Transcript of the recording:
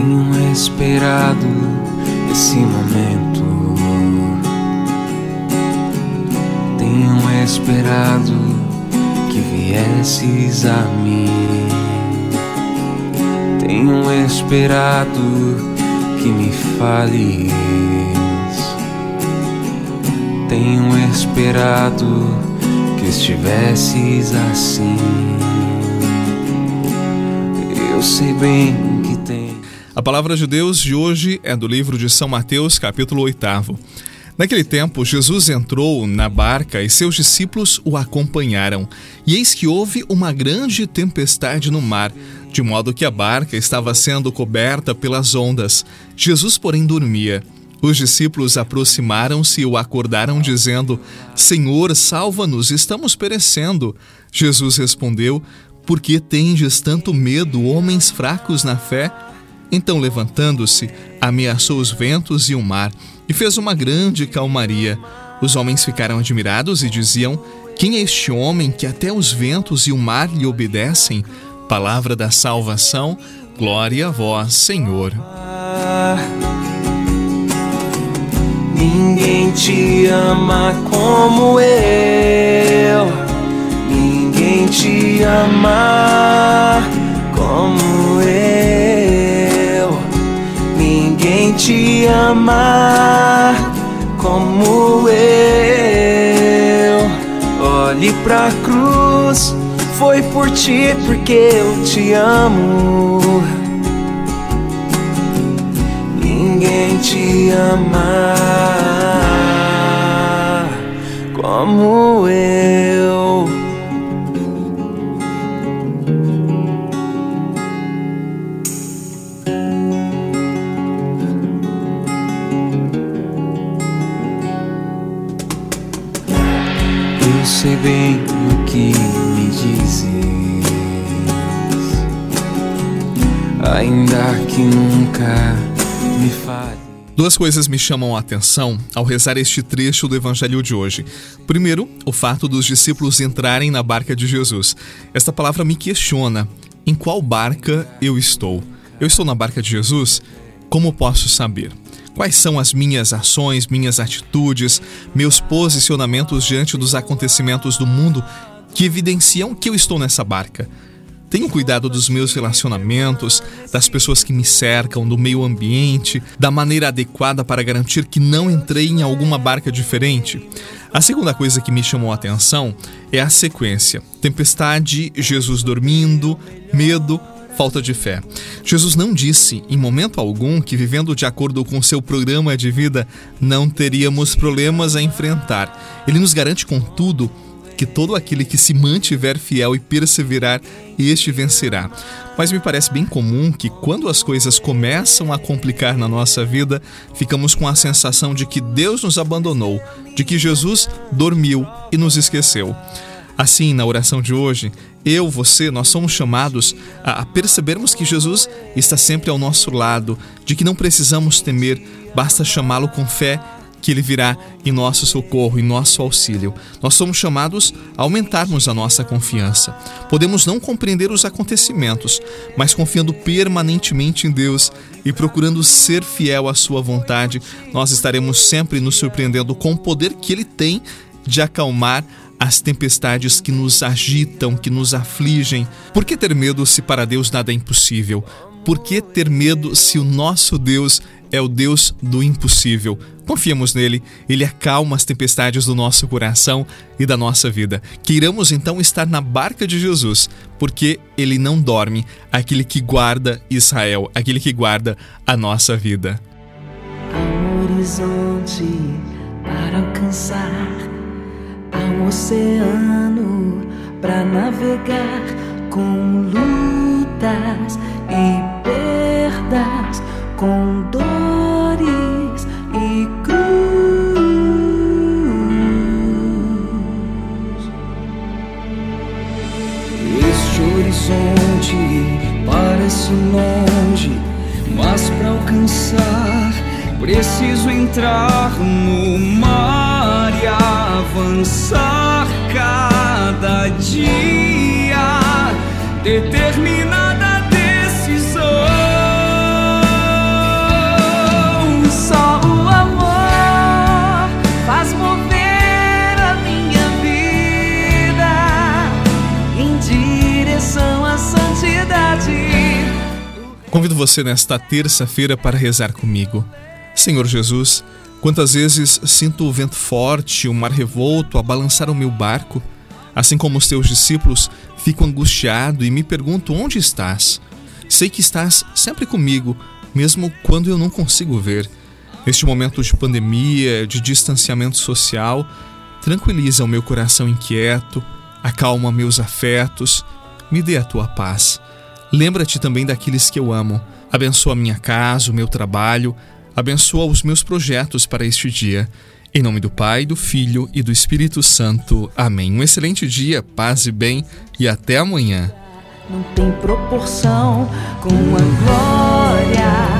Tenho esperado esse momento. Tenho esperado que viesses a mim. Tenho esperado que me fales. Tenho esperado que estivesses assim. Eu sei bem. A palavra de Deus de hoje é do livro de São Mateus, capítulo 8. Naquele tempo, Jesus entrou na barca e seus discípulos o acompanharam. E eis que houve uma grande tempestade no mar, de modo que a barca estava sendo coberta pelas ondas. Jesus, porém, dormia. Os discípulos aproximaram-se e o acordaram, dizendo: Senhor, salva-nos, estamos perecendo. Jesus respondeu: Por que tendes tanto medo, homens fracos na fé? Então, levantando-se, ameaçou os ventos e o mar e fez uma grande calmaria. Os homens ficaram admirados e diziam: Quem é este homem que até os ventos e o mar lhe obedecem? Palavra da salvação, glória a vós, Senhor. Ninguém te ama como eu. Ninguém te ama te ama como eu. Olhe pra cruz foi por ti porque eu te amo. Ninguém te ama como eu. Sei bem o que dizes, ainda que nunca me fale. Duas coisas me chamam a atenção ao rezar este trecho do Evangelho de hoje. Primeiro, o fato dos discípulos entrarem na barca de Jesus. Esta palavra me questiona: em qual barca eu estou? Eu estou na barca de Jesus? Como posso saber? Quais são as minhas ações, minhas atitudes, meus posicionamentos diante dos acontecimentos do mundo que evidenciam que eu estou nessa barca. Tenho cuidado dos meus relacionamentos, das pessoas que me cercam, do meio ambiente, da maneira adequada para garantir que não entrei em alguma barca diferente. A segunda coisa que me chamou a atenção é a sequência: tempestade, Jesus dormindo, medo, falta de fé. Jesus não disse em momento algum que, vivendo de acordo com seu programa de vida, não teríamos problemas a enfrentar. Ele nos garante, contudo, que todo aquele que se mantiver fiel e perseverar, este vencerá. Mas me parece bem comum que quando as coisas começam a complicar na nossa vida, ficamos com a sensação de que Deus nos abandonou, de que Jesus dormiu e nos esqueceu. Assim, na oração de hoje, eu, você, nós somos chamados a percebermos que Jesus está sempre ao nosso lado, de que não precisamos temer, basta chamá-lo com fé que Ele virá em nosso socorro, em nosso auxílio. Nós somos chamados a aumentarmos a nossa confiança. Podemos não compreender os acontecimentos, mas confiando permanentemente em Deus e procurando ser fiel à Sua vontade, nós estaremos sempre nos surpreendendo com o poder que Ele tem de acalmar as tempestades que nos agitam, que nos afligem. Por que ter medo se para Deus nada é impossível? Por que ter medo se o nosso Deus é o Deus do impossível? Confiemos nele, ele acalma as tempestades do nosso coração e da nossa vida. Queiramos então estar na barca de Jesus, porque ele não dorme, aquele que guarda Israel, aquele que guarda a nossa vida. Um horizonte para alcançar, oceano para navegar com lutas e perdas, com dores e cruz. Este horizonte parece longe, mas para alcançar preciso entrar no mar e avançar dia determinada decisão. Só o amor faz mover a minha vida em direção à santidade. Convido você nesta terça-feira para rezar comigo. Senhor Jesus, quantas vezes sinto o vento forte, o mar revolto a balançar o meu barco assim como os teus discípulos, fico angustiado e me pergunto onde estás. Sei que estás sempre comigo, mesmo quando eu não consigo ver. Neste momento de pandemia, de distanciamento social, tranquiliza o meu coração inquieto, acalma meus afetos, me dê a tua paz. Lembra-te também daqueles que eu amo. Abençoa minha casa, o meu trabalho, abençoa os meus projetos para este dia. Em nome do Pai, do Filho e do Espírito Santo. Amém. Um excelente dia, paz e bem e até amanhã. Não tem proporção com a glória